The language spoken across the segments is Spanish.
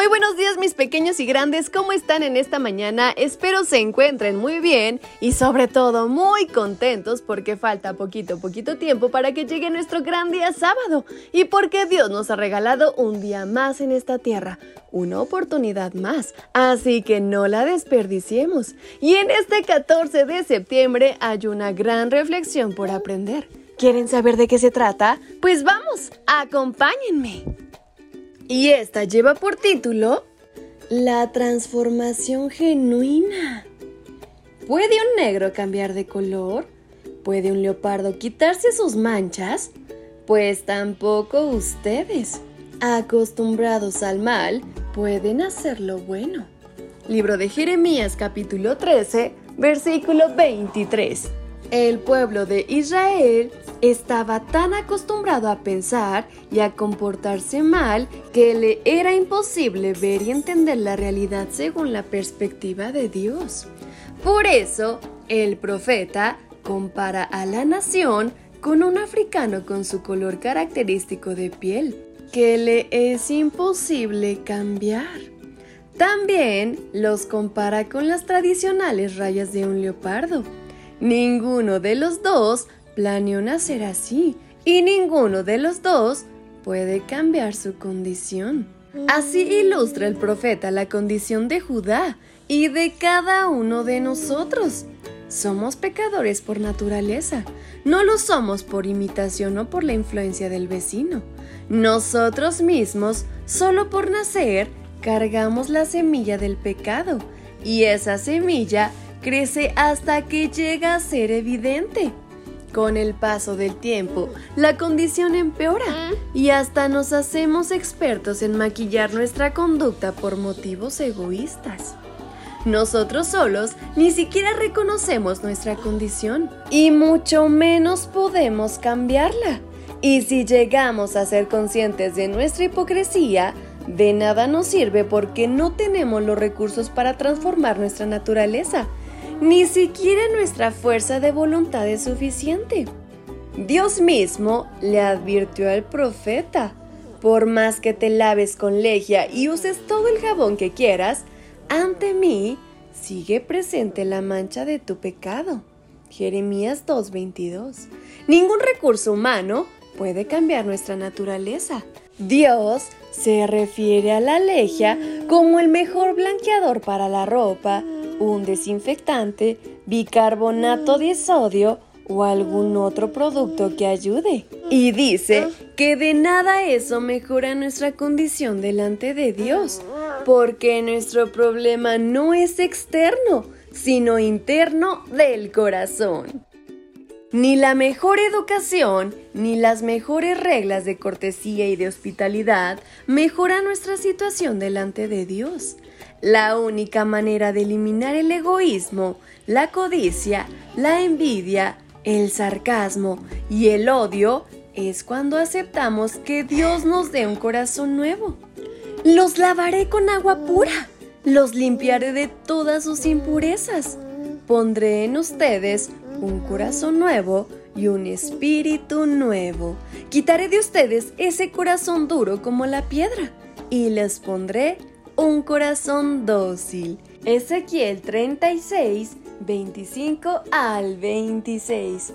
Muy buenos días mis pequeños y grandes, ¿cómo están en esta mañana? Espero se encuentren muy bien y sobre todo muy contentos porque falta poquito, poquito tiempo para que llegue nuestro gran día sábado y porque Dios nos ha regalado un día más en esta tierra, una oportunidad más, así que no la desperdiciemos. Y en este 14 de septiembre hay una gran reflexión por aprender. ¿Quieren saber de qué se trata? Pues vamos, acompáñenme. Y esta lleva por título La transformación genuina. ¿Puede un negro cambiar de color? ¿Puede un leopardo quitarse sus manchas? Pues tampoco ustedes, acostumbrados al mal, pueden hacer lo bueno. Libro de Jeremías capítulo 13, versículo 23. El pueblo de Israel estaba tan acostumbrado a pensar y a comportarse mal que le era imposible ver y entender la realidad según la perspectiva de Dios. Por eso, el profeta compara a la nación con un africano con su color característico de piel, que le es imposible cambiar. También los compara con las tradicionales rayas de un leopardo Ninguno de los dos planeó nacer así y ninguno de los dos puede cambiar su condición. Así ilustra el profeta la condición de Judá y de cada uno de nosotros. Somos pecadores por naturaleza, no lo somos por imitación o por la influencia del vecino. Nosotros mismos, solo por nacer, cargamos la semilla del pecado y esa semilla crece hasta que llega a ser evidente. Con el paso del tiempo, la condición empeora y hasta nos hacemos expertos en maquillar nuestra conducta por motivos egoístas. Nosotros solos ni siquiera reconocemos nuestra condición y mucho menos podemos cambiarla. Y si llegamos a ser conscientes de nuestra hipocresía, de nada nos sirve porque no tenemos los recursos para transformar nuestra naturaleza ni siquiera nuestra fuerza de voluntad es suficiente. Dios mismo le advirtió al profeta, por más que te laves con legia y uses todo el jabón que quieras, ante mí sigue presente la mancha de tu pecado. Jeremías 2.22. Ningún recurso humano puede cambiar nuestra naturaleza. Dios se refiere a la legia como el mejor blanqueador para la ropa, un desinfectante, bicarbonato de sodio o algún otro producto que ayude. Y dice que de nada eso mejora nuestra condición delante de Dios, porque nuestro problema no es externo, sino interno del corazón. Ni la mejor educación, ni las mejores reglas de cortesía y de hospitalidad mejoran nuestra situación delante de Dios. La única manera de eliminar el egoísmo, la codicia, la envidia, el sarcasmo y el odio es cuando aceptamos que Dios nos dé un corazón nuevo. Los lavaré con agua pura, los limpiaré de todas sus impurezas. Pondré en ustedes un corazón nuevo y un espíritu nuevo. Quitaré de ustedes ese corazón duro como la piedra y les pondré un corazón dócil. Ezequiel 36, 25 al 26.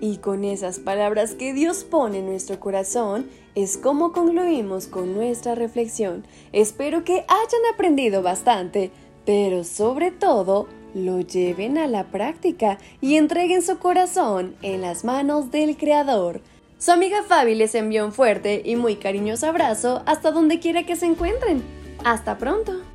Y con esas palabras que Dios pone en nuestro corazón, es como concluimos con nuestra reflexión. Espero que hayan aprendido bastante, pero sobre todo lo lleven a la práctica y entreguen su corazón en las manos del Creador. Su amiga Fabi les envió un fuerte y muy cariñoso abrazo hasta donde quiera que se encuentren. ¡Hasta pronto!